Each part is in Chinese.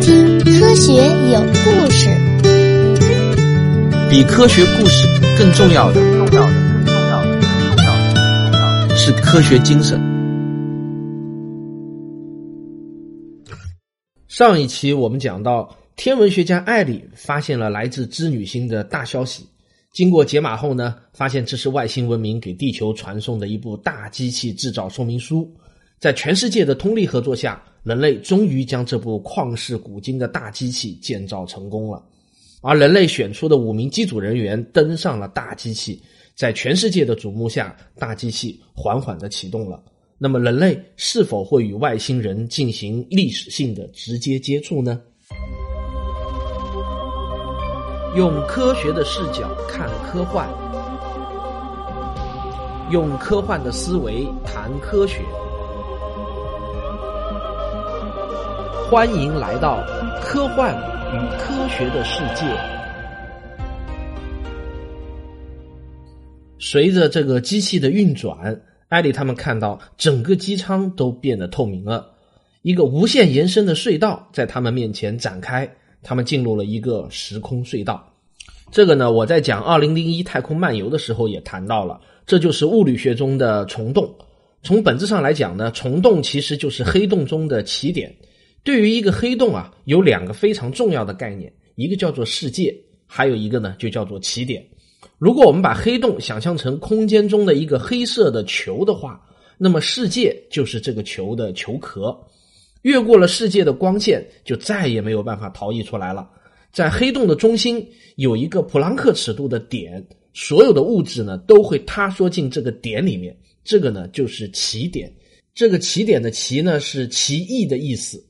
听科学有故事。比科学故事更重要的，重要的，更重要的，更重要的是科学精神。上一期我们讲到，天文学家艾里发现了来自织女星的大消息。经过解码后呢，发现这是外星文明给地球传送的一部大机器制造说明书。在全世界的通力合作下，人类终于将这部旷世古今的大机器建造成功了。而人类选出的五名机组人员登上了大机器，在全世界的瞩目下，大机器缓缓的启动了。那么，人类是否会与外星人进行历史性的直接接触呢？用科学的视角看科幻，用科幻的思维谈科学。欢迎来到科幻与科学的世界。随着这个机器的运转，艾丽他们看到整个机舱都变得透明了，一个无限延伸的隧道在他们面前展开，他们进入了一个时空隧道。这个呢，我在讲《二零零一太空漫游》的时候也谈到了，这就是物理学中的虫洞。从本质上来讲呢，虫洞其实就是黑洞中的起点。对于一个黑洞啊，有两个非常重要的概念，一个叫做世界，还有一个呢就叫做起点。如果我们把黑洞想象成空间中的一个黑色的球的话，那么世界就是这个球的球壳。越过了世界的光线，就再也没有办法逃逸出来了。在黑洞的中心有一个普朗克尺度的点，所有的物质呢都会塌缩进这个点里面。这个呢就是起点。这个起点的“起”呢是奇异的意思。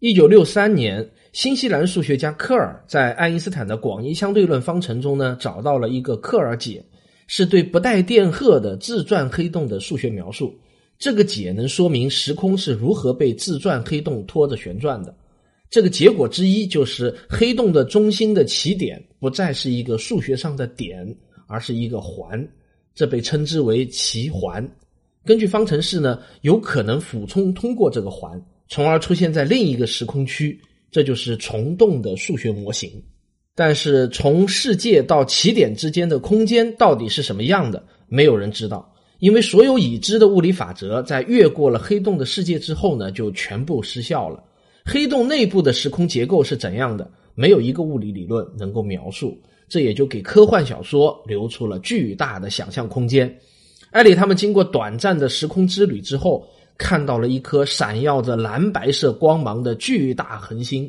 一九六三年，新西兰数学家科尔在爱因斯坦的广义相对论方程中呢，找到了一个科尔解，是对不带电荷的自转黑洞的数学描述。这个解能说明时空是如何被自转黑洞拖着旋转的。这个结果之一就是黑洞的中心的起点不再是一个数学上的点，而是一个环，这被称之为奇环。根据方程式呢，有可能俯冲通过这个环。从而出现在另一个时空区，这就是虫洞的数学模型。但是从世界到起点之间的空间到底是什么样的，没有人知道，因为所有已知的物理法则在越过了黑洞的世界之后呢，就全部失效了。黑洞内部的时空结构是怎样的，没有一个物理理论能够描述，这也就给科幻小说留出了巨大的想象空间。艾里他们经过短暂的时空之旅之后。看到了一颗闪耀着蓝白色光芒的巨大恒星，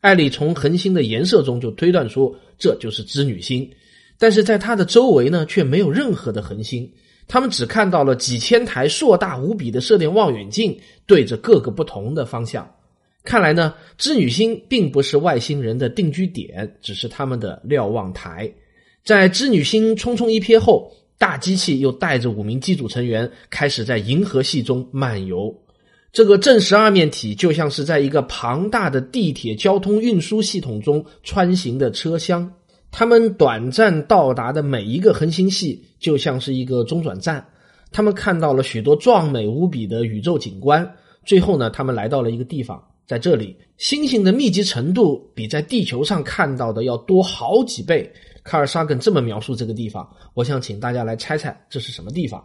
艾丽从恒星的颜色中就推断出这就是织女星，但是在它的周围呢却没有任何的恒星，他们只看到了几千台硕大无比的射电望远镜对着各个不同的方向。看来呢，织女星并不是外星人的定居点，只是他们的瞭望台。在织女星匆匆一瞥后。大机器又带着五名机组成员开始在银河系中漫游。这个正十二面体就像是在一个庞大的地铁交通运输系统中穿行的车厢。他们短暂到达的每一个恒星系就像是一个中转站。他们看到了许多壮美无比的宇宙景观。最后呢，他们来到了一个地方，在这里，星星的密集程度比在地球上看到的要多好几倍。卡尔沙根这么描述这个地方，我想请大家来猜猜这是什么地方。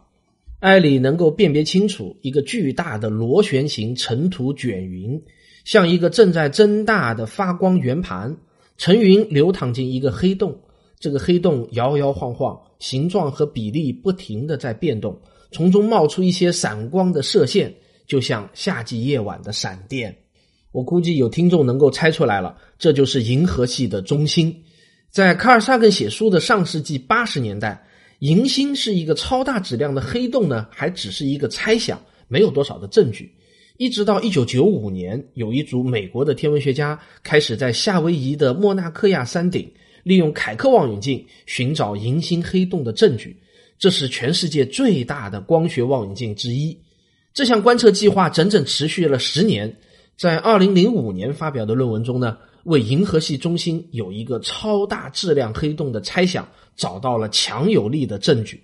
艾里能够辨别清楚一个巨大的螺旋形尘土卷云，像一个正在增大的发光圆盘。尘云流淌进一个黑洞，这个黑洞摇摇晃晃，形状和比例不停的在变动，从中冒出一些闪光的射线，就像夏季夜晚的闪电。我估计有听众能够猜出来了，这就是银河系的中心。在卡尔萨根写书的上世纪八十年代，银星是一个超大质量的黑洞呢，还只是一个猜想，没有多少的证据。一直到一九九五年，有一组美国的天文学家开始在夏威夷的莫纳克亚山顶利用凯克望远镜寻找银星黑洞的证据。这是全世界最大的光学望远镜之一。这项观测计划整整持续了十年，在二零零五年发表的论文中呢。为银河系中心有一个超大质量黑洞的猜想找到了强有力的证据，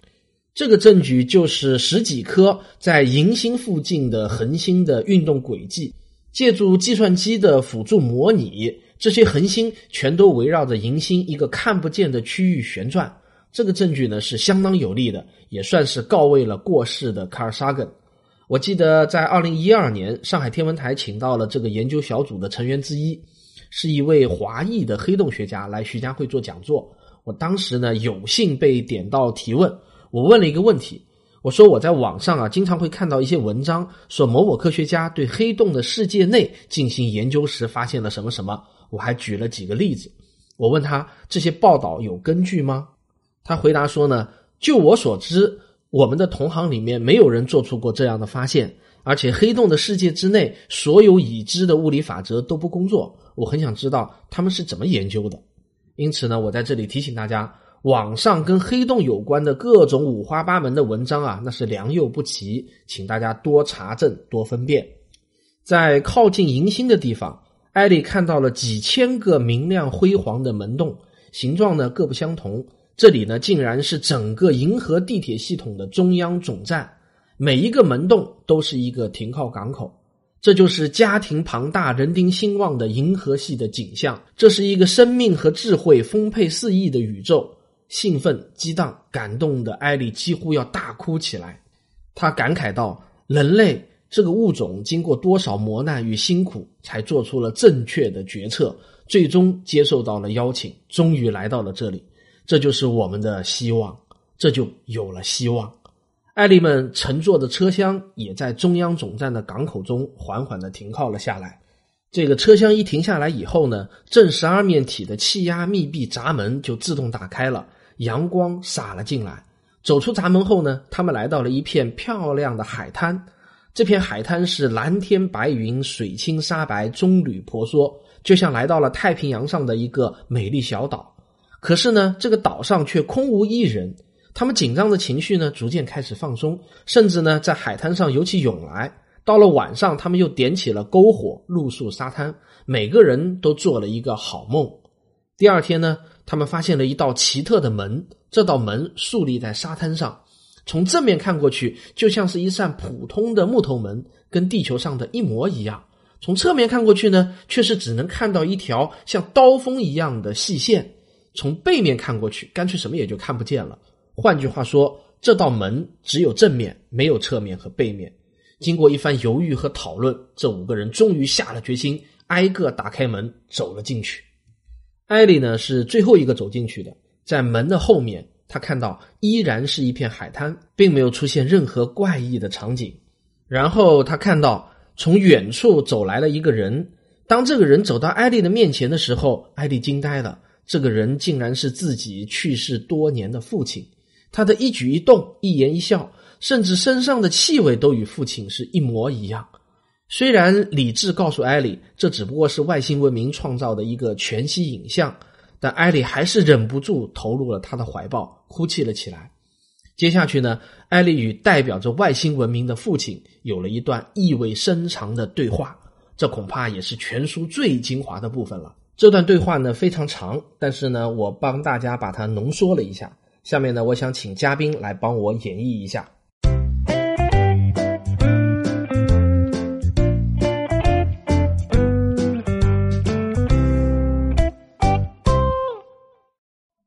这个证据就是十几颗在银星附近的恒星的运动轨迹。借助计算机的辅助模拟，这些恒星全都围绕着银星一个看不见的区域旋转。这个证据呢是相当有力的，也算是告慰了过世的卡尔萨根。我记得在二零一二年，上海天文台请到了这个研究小组的成员之一，是一位华裔的黑洞学家来徐家汇做讲座。我当时呢有幸被点到提问，我问了一个问题。我说我在网上啊，经常会看到一些文章，说某某科学家对黑洞的世界内进行研究时发现了什么什么。我还举了几个例子。我问他这些报道有根据吗？他回答说呢，就我所知，我们的同行里面没有人做出过这样的发现，而且黑洞的世界之内所有已知的物理法则都不工作。我很想知道他们是怎么研究的。因此呢，我在这里提醒大家。网上跟黑洞有关的各种五花八门的文章啊，那是良莠不齐，请大家多查证、多分辨。在靠近银星的地方，艾丽看到了几千个明亮辉煌的门洞，形状呢各不相同。这里呢，竟然是整个银河地铁系统的中央总站，每一个门洞都是一个停靠港口。这就是家庭庞大、人丁兴旺的银河系的景象。这是一个生命和智慧丰沛四溢的宇宙。兴奋、激荡、感动的艾丽几乎要大哭起来。她感慨道：“人类这个物种经过多少磨难与辛苦，才做出了正确的决策，最终接受到了邀请，终于来到了这里。这就是我们的希望，这就有了希望。”艾丽们乘坐的车厢也在中央总站的港口中缓缓的停靠了下来。这个车厢一停下来以后呢，正十二面体的气压密闭闸门就自动打开了。阳光洒了进来，走出闸门后呢，他们来到了一片漂亮的海滩。这片海滩是蓝天白云，水清沙白，棕榈婆娑，就像来到了太平洋上的一个美丽小岛。可是呢，这个岛上却空无一人。他们紧张的情绪呢，逐渐开始放松，甚至呢，在海滩上游起泳来。到了晚上，他们又点起了篝火，露宿沙滩，每个人都做了一个好梦。第二天呢？他们发现了一道奇特的门，这道门竖立在沙滩上，从正面看过去，就像是一扇普通的木头门，跟地球上的一模一样。从侧面看过去呢，却是只能看到一条像刀锋一样的细线。从背面看过去，干脆什么也就看不见了。换句话说，这道门只有正面，没有侧面和背面。经过一番犹豫和讨论，这五个人终于下了决心，挨个打开门，走了进去。艾莉呢是最后一个走进去的，在门的后面，他看到依然是一片海滩，并没有出现任何怪异的场景。然后他看到从远处走来了一个人，当这个人走到艾莉的面前的时候，艾莉惊呆了，这个人竟然是自己去世多年的父亲。他的一举一动、一言一笑，甚至身上的气味都与父亲是一模一样。虽然理智告诉艾莉，这只不过是外星文明创造的一个全息影像，但艾莉还是忍不住投入了他的怀抱，哭泣了起来。接下去呢，艾莉与代表着外星文明的父亲有了一段意味深长的对话，这恐怕也是全书最精华的部分了。这段对话呢非常长，但是呢，我帮大家把它浓缩了一下。下面呢，我想请嘉宾来帮我演绎一下。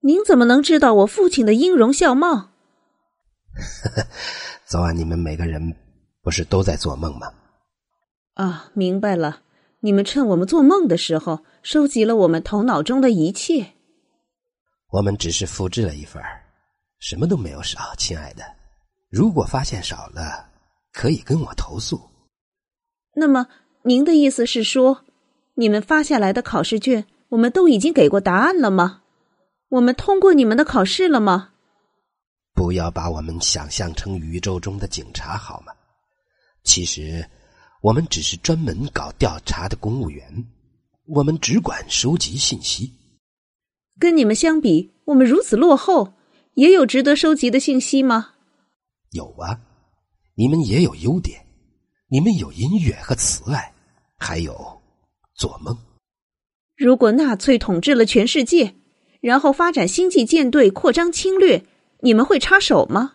您怎么能知道我父亲的音容笑貌？昨晚你们每个人不是都在做梦吗？啊，明白了。你们趁我们做梦的时候，收集了我们头脑中的一切。我们只是复制了一份什么都没有少，亲爱的。如果发现少了，可以跟我投诉。那么，您的意思是说，你们发下来的考试卷，我们都已经给过答案了吗？我们通过你们的考试了吗？不要把我们想象成宇宙中的警察好吗？其实，我们只是专门搞调查的公务员，我们只管收集信息。跟你们相比，我们如此落后，也有值得收集的信息吗？有啊，你们也有优点，你们有音乐和慈爱，还有做梦。如果纳粹统治了全世界。然后发展星际舰队，扩张侵略，你们会插手吗？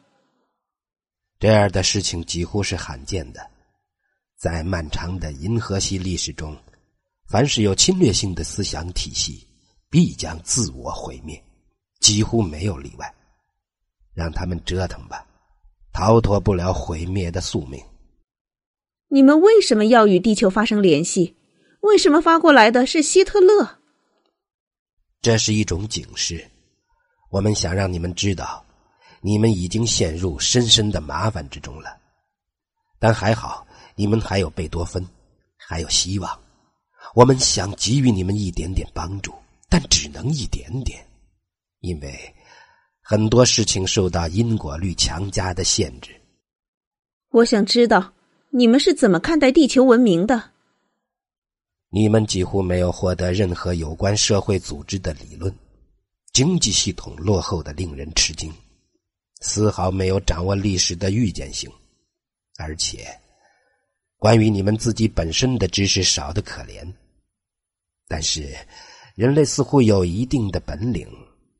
这样的事情几乎是罕见的。在漫长的银河系历史中，凡是有侵略性的思想体系，必将自我毁灭，几乎没有例外。让他们折腾吧，逃脱不了毁灭的宿命。你们为什么要与地球发生联系？为什么发过来的是希特勒？这是一种警示，我们想让你们知道，你们已经陷入深深的麻烦之中了。但还好，你们还有贝多芬，还有希望。我们想给予你们一点点帮助，但只能一点点，因为很多事情受到因果律强加的限制。我想知道你们是怎么看待地球文明的。你们几乎没有获得任何有关社会组织的理论，经济系统落后的令人吃惊，丝毫没有掌握历史的预见性，而且关于你们自己本身的知识少得可怜。但是，人类似乎有一定的本领，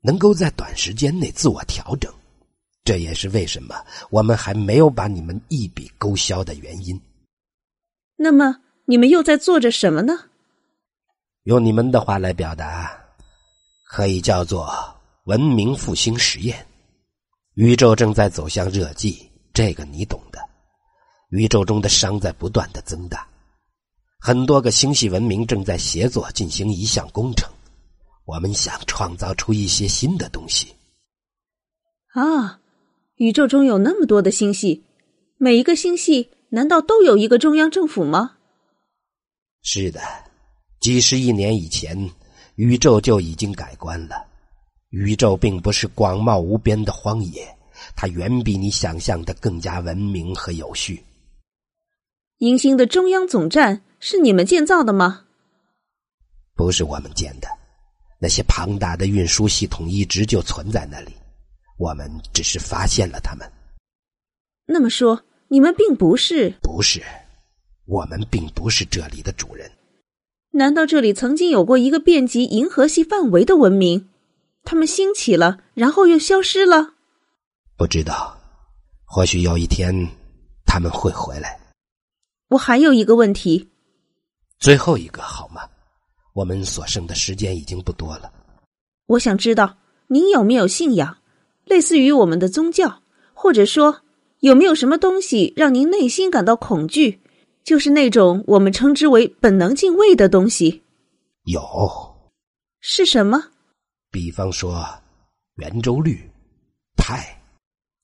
能够在短时间内自我调整，这也是为什么我们还没有把你们一笔勾销的原因。那么。你们又在做着什么呢？用你们的话来表达，可以叫做文明复兴实验。宇宙正在走向热寂，这个你懂的。宇宙中的熵在不断的增大，很多个星系文明正在协作进行一项工程。我们想创造出一些新的东西。啊，宇宙中有那么多的星系，每一个星系难道都有一个中央政府吗？是的，几十亿年以前，宇宙就已经改观了。宇宙并不是广袤无边的荒野，它远比你想象的更加文明和有序。银星的中央总站是你们建造的吗？不是我们建的，那些庞大的运输系统一直就存在那里，我们只是发现了它们。那么说，你们并不是？不是。我们并不是这里的主人。难道这里曾经有过一个遍及银河系范围的文明？他们兴起了，然后又消失了？不知道。或许有一天他们会回来。我还有一个问题。最后一个好吗？我们所剩的时间已经不多了。我想知道您有没有信仰，类似于我们的宗教，或者说有没有什么东西让您内心感到恐惧？就是那种我们称之为本能敬畏的东西，有是什么？比方说圆周率派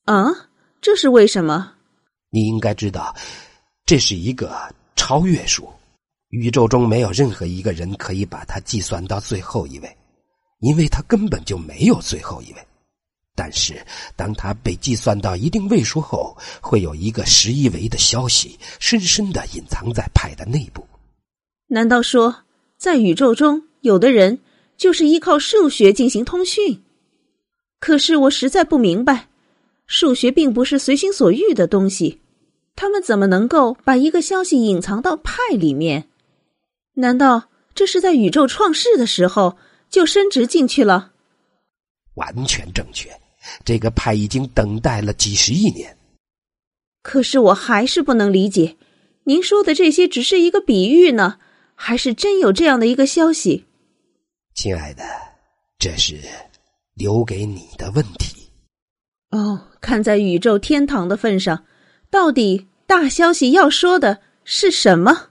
啊，这是为什么？你应该知道，这是一个超越数，宇宙中没有任何一个人可以把它计算到最后一位，因为它根本就没有最后一位。但是，当它被计算到一定位数后，会有一个十一维的消息深深的隐藏在派的内部。难道说，在宇宙中，有的人就是依靠数学进行通讯？可是我实在不明白，数学并不是随心所欲的东西，他们怎么能够把一个消息隐藏到派里面？难道这是在宇宙创世的时候就伸直进去了？完全正确。这个派已经等待了几十亿年，可是我还是不能理解，您说的这些只是一个比喻呢，还是真有这样的一个消息？亲爱的，这是留给你的问题。哦，看在宇宙天堂的份上，到底大消息要说的是什么？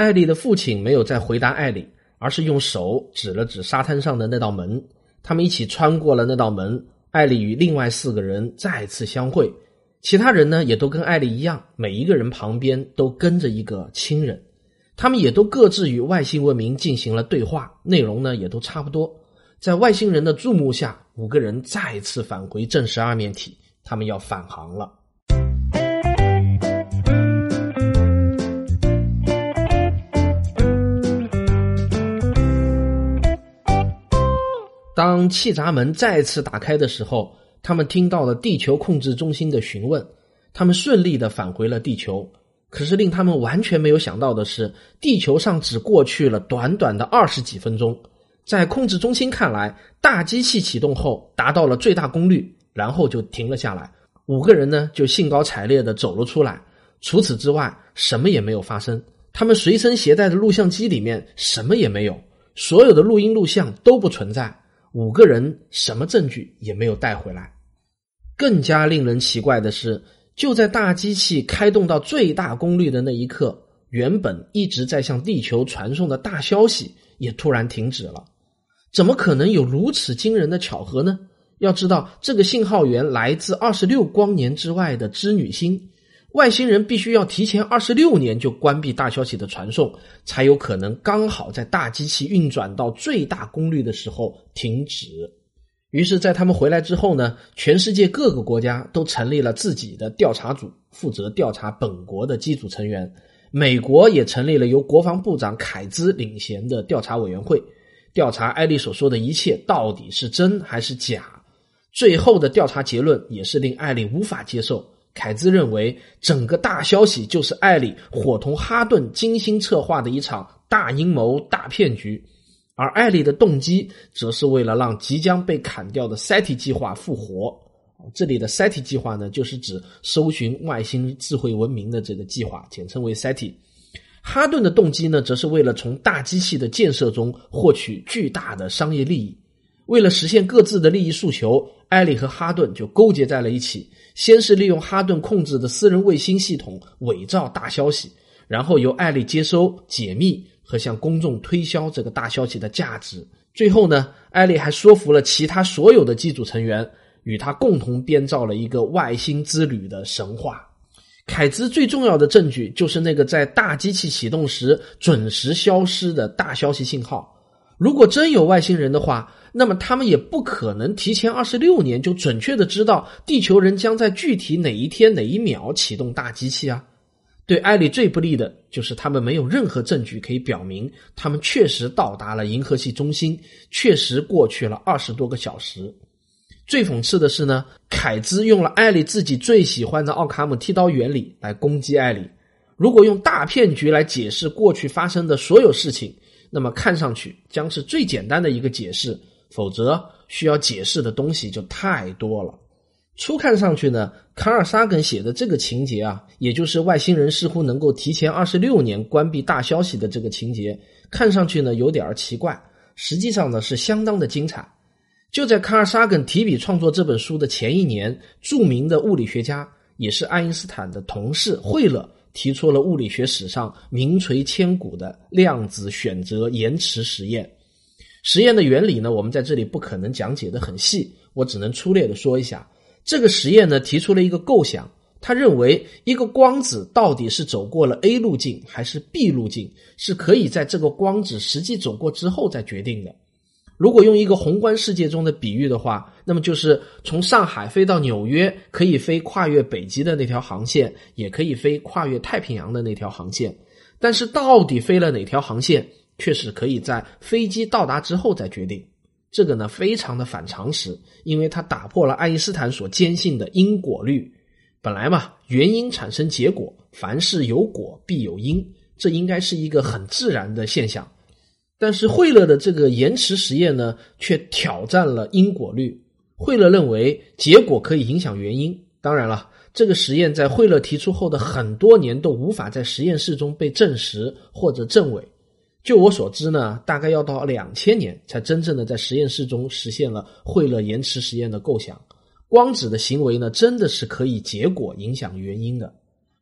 艾丽的父亲没有再回答艾丽，而是用手指了指沙滩上的那道门，他们一起穿过了那道门。艾丽与另外四个人再次相会，其他人呢也都跟艾丽一样，每一个人旁边都跟着一个亲人，他们也都各自与外星文明进行了对话，内容呢也都差不多。在外星人的注目下，五个人再次返回正十二面体，他们要返航了。当气闸门再次打开的时候，他们听到了地球控制中心的询问。他们顺利的返回了地球。可是令他们完全没有想到的是，地球上只过去了短短的二十几分钟。在控制中心看来，大机器启动后达到了最大功率，然后就停了下来。五个人呢就兴高采烈的走了出来。除此之外，什么也没有发生。他们随身携带的录像机里面什么也没有，所有的录音录像都不存在。五个人什么证据也没有带回来。更加令人奇怪的是，就在大机器开动到最大功率的那一刻，原本一直在向地球传送的大消息也突然停止了。怎么可能有如此惊人的巧合呢？要知道，这个信号源来自二十六光年之外的织女星。外星人必须要提前二十六年就关闭大消息的传送，才有可能刚好在大机器运转到最大功率的时候停止。于是，在他们回来之后呢，全世界各个国家都成立了自己的调查组，负责调查本国的机组成员。美国也成立了由国防部长凯兹领衔的调查委员会，调查艾丽所说的一切到底是真还是假。最后的调查结论也是令艾丽无法接受。凯兹认为，整个大消息就是艾里伙同哈顿精心策划的一场大阴谋、大骗局，而艾里的动机则是为了让即将被砍掉的 SETI 计划复活。这里的 SETI 计划呢，就是指搜寻外星智慧文明的这个计划，简称为 SETI。哈顿的动机呢，则是为了从大机器的建设中获取巨大的商业利益。为了实现各自的利益诉求，艾利和哈顿就勾结在了一起。先是利用哈顿控制的私人卫星系统伪造大消息，然后由艾丽接收、解密和向公众推销这个大消息的价值。最后呢，艾丽还说服了其他所有的机组成员，与他共同编造了一个外星之旅的神话。凯兹最重要的证据就是那个在大机器启动时准时消失的大消息信号。如果真有外星人的话，那么他们也不可能提前二十六年就准确的知道地球人将在具体哪一天哪一秒启动大机器啊。对艾丽最不利的就是他们没有任何证据可以表明他们确实到达了银河系中心，确实过去了二十多个小时。最讽刺的是呢，凯兹用了艾丽自己最喜欢的奥卡姆剃刀原理来攻击艾丽。如果用大骗局来解释过去发生的所有事情。那么看上去将是最简单的一个解释，否则需要解释的东西就太多了。初看上去呢，卡尔萨根写的这个情节啊，也就是外星人似乎能够提前二十六年关闭大消息的这个情节，看上去呢有点儿奇怪，实际上呢是相当的精彩。就在卡尔萨根提笔创作这本书的前一年，著名的物理学家也是爱因斯坦的同事惠勒。提出了物理学史上名垂千古的量子选择延迟实验。实验的原理呢，我们在这里不可能讲解的很细，我只能粗略的说一下。这个实验呢，提出了一个构想，他认为一个光子到底是走过了 A 路径还是 B 路径，是可以在这个光子实际走过之后再决定的。如果用一个宏观世界中的比喻的话，那么就是从上海飞到纽约，可以飞跨越北极的那条航线，也可以飞跨越太平洋的那条航线。但是到底飞了哪条航线，却是可以在飞机到达之后再决定。这个呢，非常的反常识，因为它打破了爱因斯坦所坚信的因果律。本来嘛，原因产生结果，凡事有果必有因，这应该是一个很自然的现象。但是惠勒的这个延迟实验呢，却挑战了因果律。惠勒认为结果可以影响原因。当然了，这个实验在惠勒提出后的很多年都无法在实验室中被证实或者证伪。就我所知呢，大概要到两千年才真正的在实验室中实现了惠勒延迟实验的构想。光子的行为呢，真的是可以结果影响原因的。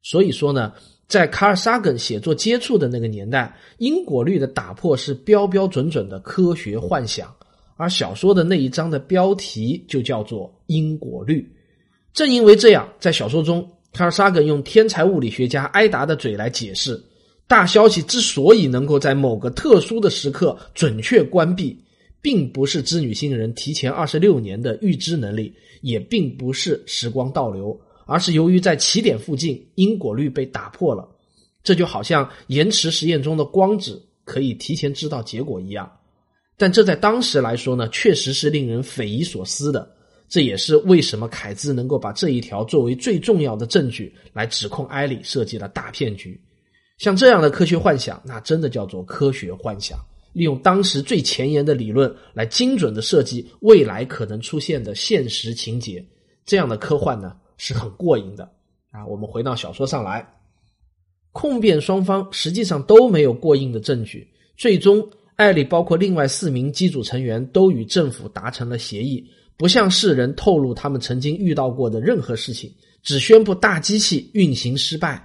所以说呢。在卡尔萨根写作接触的那个年代，因果律的打破是标标准准的科学幻想，而小说的那一章的标题就叫做因果律。正因为这样，在小说中，卡尔萨根用天才物理学家埃达的嘴来解释，大消息之所以能够在某个特殊的时刻准确关闭，并不是织女星人提前二十六年的预知能力，也并不是时光倒流。而是由于在起点附近因果律被打破了，这就好像延迟实验中的光子可以提前知道结果一样。但这在当时来说呢，确实是令人匪夷所思的。这也是为什么凯兹能够把这一条作为最重要的证据来指控埃里设计了大骗局。像这样的科学幻想，那真的叫做科学幻想，利用当时最前沿的理论来精准的设计未来可能出现的现实情节，这样的科幻呢？是很过瘾的啊！我们回到小说上来，控辩双方实际上都没有过硬的证据。最终，艾利包括另外四名机组成员都与政府达成了协议，不向世人透露他们曾经遇到过的任何事情，只宣布大机器运行失败。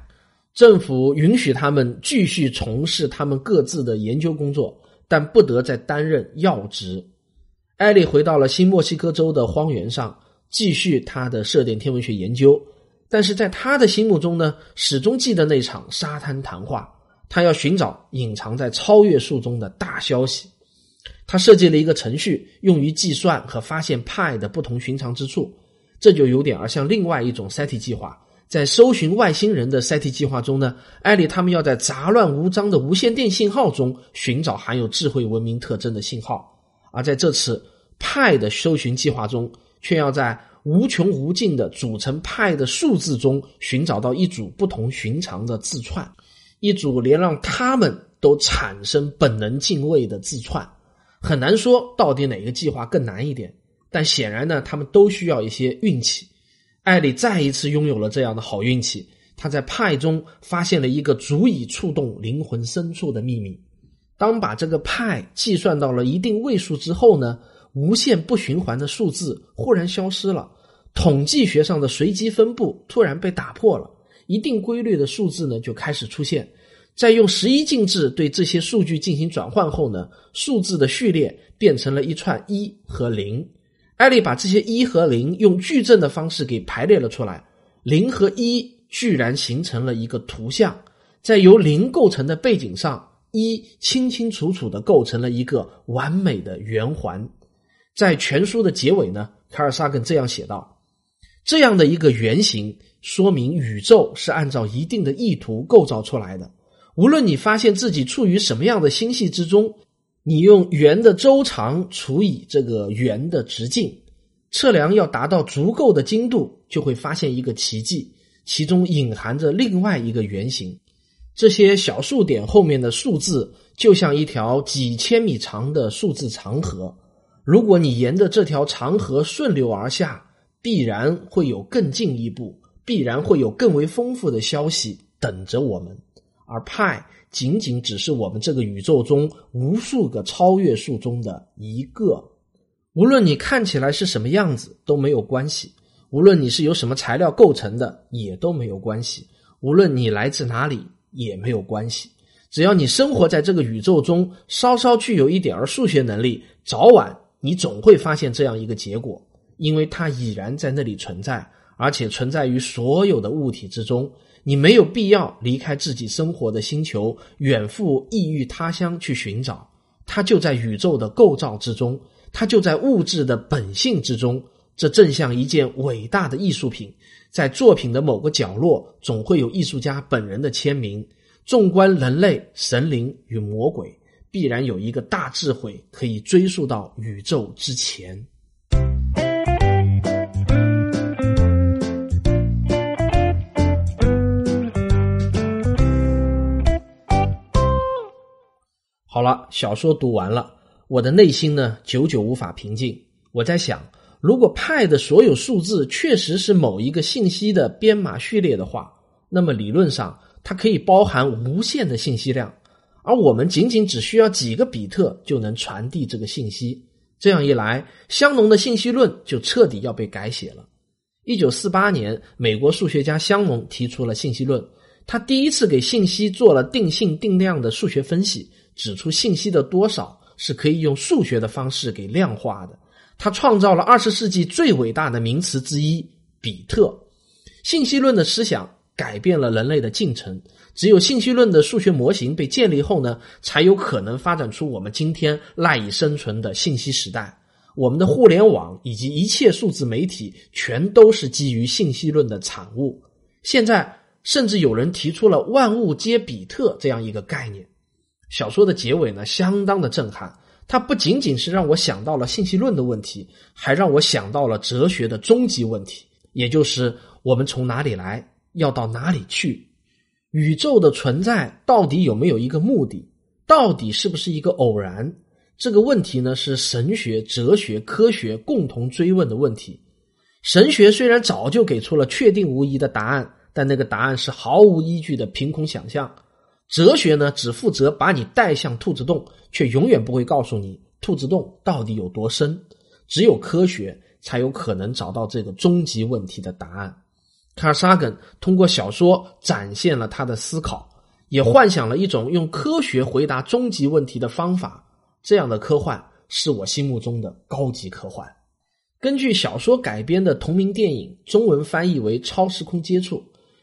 政府允许他们继续从事他们各自的研究工作，但不得再担任要职。艾丽回到了新墨西哥州的荒原上，继续他的射电天文学研究。但是在他的心目中呢，始终记得那场沙滩谈话。他要寻找隐藏在超越数中的大消息。他设计了一个程序，用于计算和发现派的不同寻常之处。这就有点儿像另外一种 SET 计划。在搜寻外星人的 SET 计划中呢，艾利他们要在杂乱无章的无线电信号中寻找含有智慧文明特征的信号，而在这次派的搜寻计划中，却要在无穷无尽的组成派的数字中寻找到一组不同寻常的字串，一组连让他们都产生本能敬畏的字串。很难说到底哪个计划更难一点，但显然呢，他们都需要一些运气。艾莉再一次拥有了这样的好运气，他在派中发现了一个足以触动灵魂深处的秘密。当把这个派计算到了一定位数之后呢，无限不循环的数字忽然消失了，统计学上的随机分布突然被打破了，一定规律的数字呢就开始出现。在用十一进制对这些数据进行转换后呢，数字的序列变成了一串一和零。艾利把这些一和零用矩阵的方式给排列了出来，零和一居然形成了一个图像，在由零构成的背景上，一清清楚楚的构成了一个完美的圆环。在全书的结尾呢，卡尔萨根这样写道：“这样的一个圆形，说明宇宙是按照一定的意图构造出来的。无论你发现自己处于什么样的星系之中。”你用圆的周长除以这个圆的直径，测量要达到足够的精度，就会发现一个奇迹，其中隐含着另外一个圆形。这些小数点后面的数字就像一条几千米长的数字长河。如果你沿着这条长河顺流而下，必然会有更进一步，必然会有更为丰富的消息等着我们。而派。仅仅只是我们这个宇宙中无数个超越数中的一个，无论你看起来是什么样子都没有关系，无论你是由什么材料构成的也都没有关系，无论你来自哪里也没有关系，只要你生活在这个宇宙中，稍稍具有一点儿数学能力，早晚你总会发现这样一个结果，因为它已然在那里存在，而且存在于所有的物体之中。你没有必要离开自己生活的星球，远赴异域他乡去寻找。它就在宇宙的构造之中，它就在物质的本性之中。这正像一件伟大的艺术品，在作品的某个角落，总会有艺术家本人的签名。纵观人类、神灵与魔鬼，必然有一个大智慧可以追溯到宇宙之前。好了，小说读完了，我的内心呢，久久无法平静。我在想，如果派的所有数字确实是某一个信息的编码序列的话，那么理论上它可以包含无限的信息量，而我们仅仅只需要几个比特就能传递这个信息。这样一来，香农的信息论就彻底要被改写了。一九四八年，美国数学家香农提出了信息论，他第一次给信息做了定性定量的数学分析。指出信息的多少是可以用数学的方式给量化的。他创造了二十世纪最伟大的名词之一——比特。信息论的思想改变了人类的进程。只有信息论的数学模型被建立后呢，才有可能发展出我们今天赖以生存的信息时代。我们的互联网以及一切数字媒体全都是基于信息论的产物。现在甚至有人提出了“万物皆比特”这样一个概念。小说的结尾呢，相当的震撼。它不仅仅是让我想到了信息论的问题，还让我想到了哲学的终极问题，也就是我们从哪里来，要到哪里去？宇宙的存在到底有没有一个目的？到底是不是一个偶然？这个问题呢，是神学、哲学、科学共同追问的问题。神学虽然早就给出了确定无疑的答案，但那个答案是毫无依据的凭空想象。哲学呢，只负责把你带向兔子洞，却永远不会告诉你兔子洞到底有多深。只有科学才有可能找到这个终极问题的答案。卡尔萨根通过小说展现了他的思考，也幻想了一种用科学回答终极问题的方法。这样的科幻是我心目中的高级科幻。根据小说改编的同名电影，中文翻译为《超时空接触》。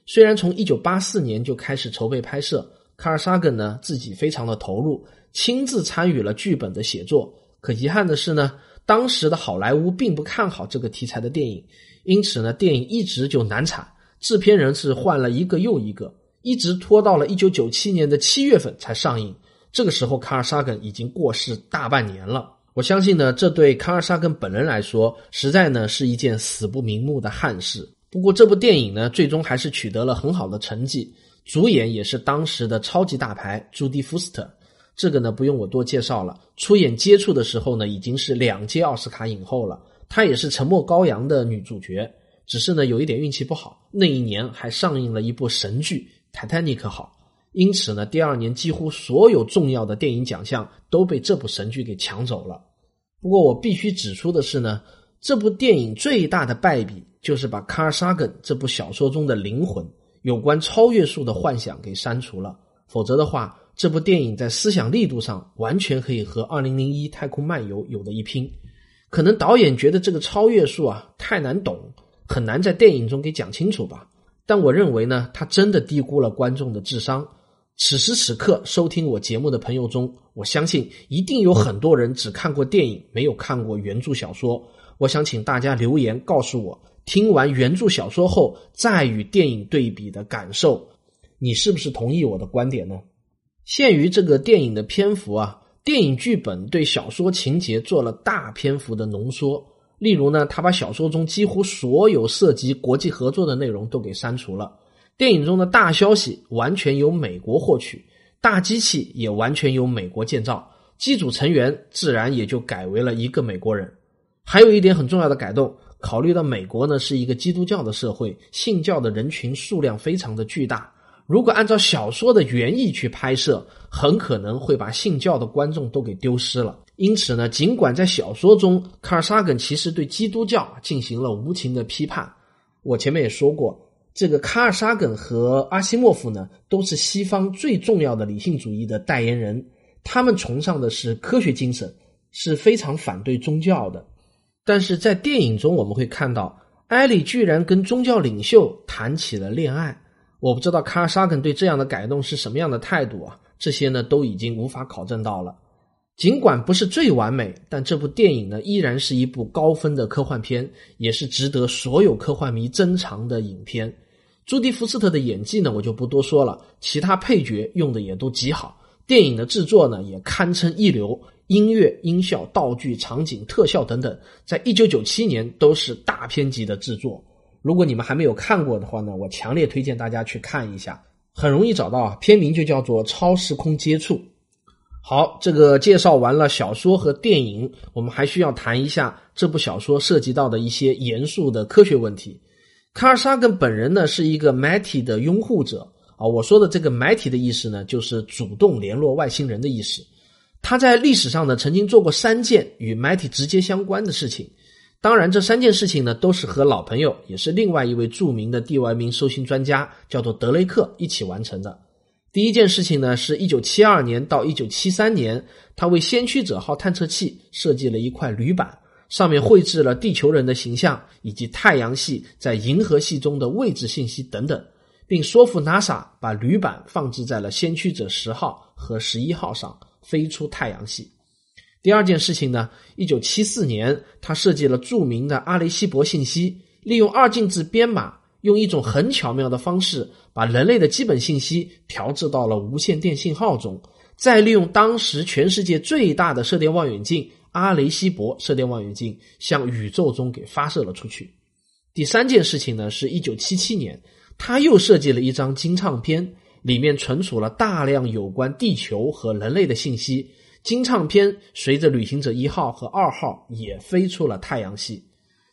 虽然从1984年就开始筹备拍摄。卡尔萨根呢自己非常的投入，亲自参与了剧本的写作。可遗憾的是呢，当时的好莱坞并不看好这个题材的电影，因此呢，电影一直就难产。制片人是换了一个又一个，一直拖到了一九九七年的七月份才上映。这个时候，卡尔沙根已经过世大半年了。我相信呢，这对卡尔沙根本人来说，实在呢是一件死不瞑目的憾事。不过，这部电影呢，最终还是取得了很好的成绩。主演也是当时的超级大牌朱迪福斯特，这个呢不用我多介绍了。出演《接触》的时候呢，已经是两届奥斯卡影后了。她也是《沉默羔羊》的女主角，只是呢有一点运气不好，那一年还上映了一部神剧《泰坦尼克号》，因此呢，第二年几乎所有重要的电影奖项都被这部神剧给抢走了。不过我必须指出的是呢，这部电影最大的败笔就是把卡尔萨根这部小说中的灵魂。有关超越术的幻想给删除了，否则的话，这部电影在思想力度上完全可以和《二零零一太空漫游》有的一拼。可能导演觉得这个超越术啊太难懂，很难在电影中给讲清楚吧。但我认为呢，他真的低估了观众的智商。此时此刻收听我节目的朋友中，我相信一定有很多人只看过电影，没有看过原著小说。我想请大家留言告诉我。听完原著小说后，再与电影对比的感受，你是不是同意我的观点呢？限于这个电影的篇幅啊，电影剧本对小说情节做了大篇幅的浓缩。例如呢，他把小说中几乎所有涉及国际合作的内容都给删除了。电影中的大消息完全由美国获取，大机器也完全由美国建造，机组成员自然也就改为了一个美国人。还有一点很重要的改动。考虑到美国呢是一个基督教的社会，信教的人群数量非常的巨大。如果按照小说的原意去拍摄，很可能会把信教的观众都给丢失了。因此呢，尽管在小说中，卡尔萨根其实对基督教进行了无情的批判。我前面也说过，这个卡尔萨根和阿西莫夫呢，都是西方最重要的理性主义的代言人，他们崇尚的是科学精神，是非常反对宗教的。但是在电影中，我们会看到艾莉居然跟宗教领袖谈起了恋爱。我不知道卡尔沙根对这样的改动是什么样的态度啊？这些呢都已经无法考证到了。尽管不是最完美，但这部电影呢依然是一部高分的科幻片，也是值得所有科幻迷珍藏的影片。朱迪福斯特的演技呢，我就不多说了，其他配角用的也都极好。电影的制作呢也堪称一流。音乐、音效、道具、场景、特效等等，在一九九七年都是大片级的制作。如果你们还没有看过的话呢，我强烈推荐大家去看一下，很容易找到啊。片名就叫做《超时空接触》。好，这个介绍完了小说和电影，我们还需要谈一下这部小说涉及到的一些严肃的科学问题。卡尔萨根本人呢是一个 MIT 的拥护者啊，我说的这个 MIT 的意思呢，就是主动联络外星人的意思。他在历史上呢，曾经做过三件与 MIT 直接相关的事情。当然，这三件事情呢，都是和老朋友，也是另外一位著名的地外名收星专家，叫做德雷克一起完成的。第一件事情呢，是一九七二年到一九七三年，他为先驱者号探测器设计了一块铝板，上面绘制了地球人的形象以及太阳系在银河系中的位置信息等等，并说服 NASA 把铝板放置在了先驱者十号和十一号上。飞出太阳系。第二件事情呢？一九七四年，他设计了著名的阿雷西博信息，利用二进制编码，用一种很巧妙的方式，把人类的基本信息调制到了无线电信号中，再利用当时全世界最大的射电望远镜——阿雷西博射电望远镜，向宇宙中给发射了出去。第三件事情呢？是一九七七年，他又设计了一张金唱片。里面存储了大量有关地球和人类的信息。金唱片随着旅行者一号和二号也飞出了太阳系。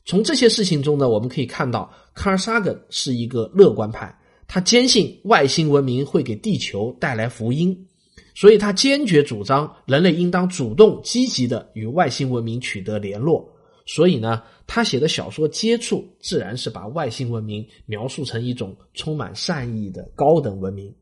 从这些事情中呢，我们可以看到卡尔萨根是一个乐观派，他坚信外星文明会给地球带来福音，所以他坚决主张人类应当主动积极的与外星文明取得联络。所以呢，他写的小说《接触》自然是把外星文明描述成一种充满善意的高等文明。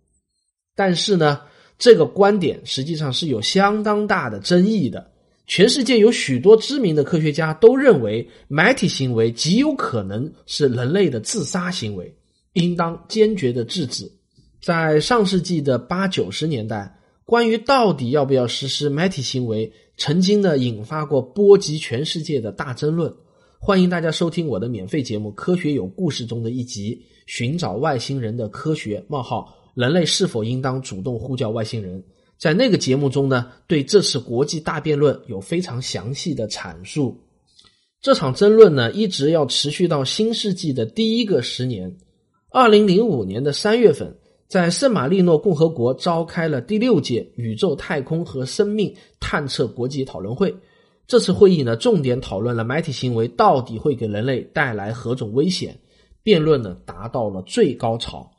但是呢，这个观点实际上是有相当大的争议的。全世界有许多知名的科学家都认为，埋体行为极有可能是人类的自杀行为，应当坚决的制止。在上世纪的八九十年代，关于到底要不要实施埋体行为，曾经呢引发过波及全世界的大争论。欢迎大家收听我的免费节目《科学有故事》中的一集《寻找外星人的科学：冒号人类是否应当主动呼叫外星人》。在那个节目中呢，对这次国际大辩论有非常详细的阐述。这场争论呢，一直要持续到新世纪的第一个十年。二零零五年的三月份，在圣马力诺共和国召开了第六届宇宙太空和生命探测国际讨论会。这次会议呢，重点讨论了埋体行为到底会给人类带来何种危险。辩论呢，达到了最高潮。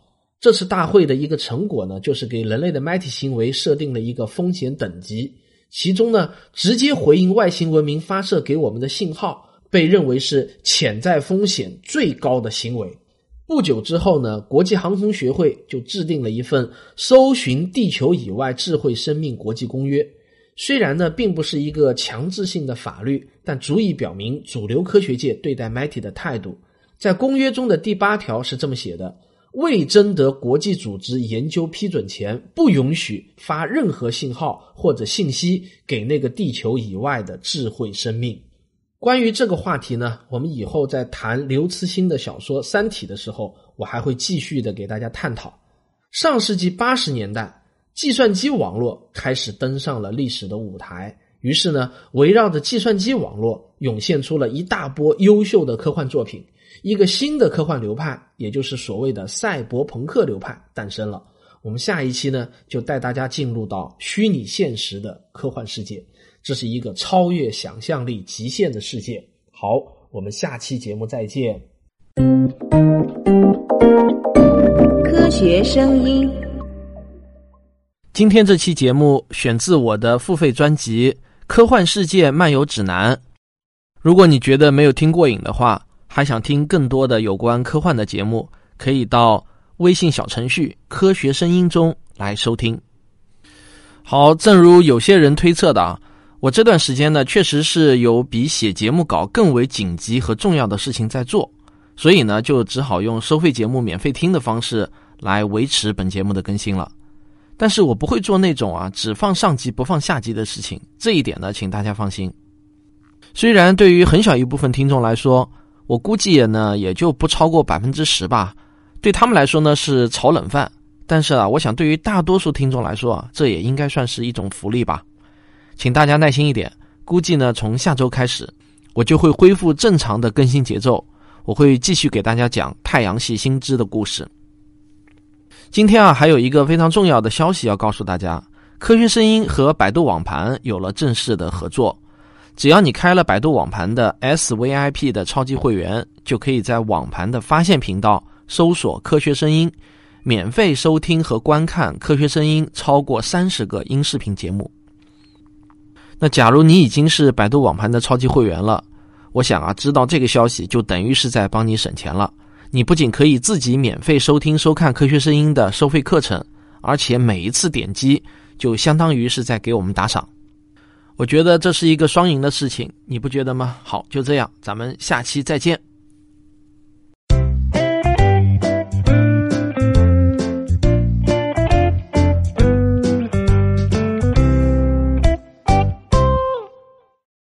这次大会的一个成果呢，就是给人类的埋体行为设定了一个风险等级，其中呢，直接回应外星文明发射给我们的信号，被认为是潜在风险最高的行为。不久之后呢，国际航空学会就制定了一份搜寻地球以外智慧生命国际公约。虽然呢，并不是一个强制性的法律，但足以表明主流科学界对待埋体的态度。在公约中的第八条是这么写的。未征得国际组织研究批准前，不允许发任何信号或者信息给那个地球以外的智慧生命。关于这个话题呢，我们以后在谈刘慈欣的小说《三体》的时候，我还会继续的给大家探讨。上世纪八十年代，计算机网络开始登上了历史的舞台，于是呢，围绕着计算机网络涌现出了一大波优秀的科幻作品。一个新的科幻流派，也就是所谓的赛博朋克流派诞生了。我们下一期呢，就带大家进入到虚拟现实的科幻世界，这是一个超越想象力极限的世界。好，我们下期节目再见。科学声音。今天这期节目选自我的付费专辑《科幻世界漫游指南》。如果你觉得没有听过瘾的话，还想听更多的有关科幻的节目，可以到微信小程序“科学声音”中来收听。好，正如有些人推测的啊，我这段时间呢，确实是有比写节目稿更为紧急和重要的事情在做，所以呢，就只好用收费节目免费听的方式来维持本节目的更新了。但是我不会做那种啊只放上集不放下集的事情，这一点呢，请大家放心。虽然对于很小一部分听众来说，我估计也呢，也就不超过百分之十吧。对他们来说呢是炒冷饭，但是啊，我想对于大多数听众来说啊，这也应该算是一种福利吧。请大家耐心一点，估计呢从下周开始，我就会恢复正常的更新节奏。我会继续给大家讲太阳系新知的故事。今天啊，还有一个非常重要的消息要告诉大家：科学声音和百度网盘有了正式的合作。只要你开了百度网盘的 SVIP 的超级会员，就可以在网盘的发现频道搜索“科学声音”，免费收听和观看《科学声音》超过三十个音视频节目。那假如你已经是百度网盘的超级会员了，我想啊，知道这个消息就等于是在帮你省钱了。你不仅可以自己免费收听收看《科学声音》的收费课程，而且每一次点击就相当于是在给我们打赏。我觉得这是一个双赢的事情，你不觉得吗？好，就这样，咱们下期再见。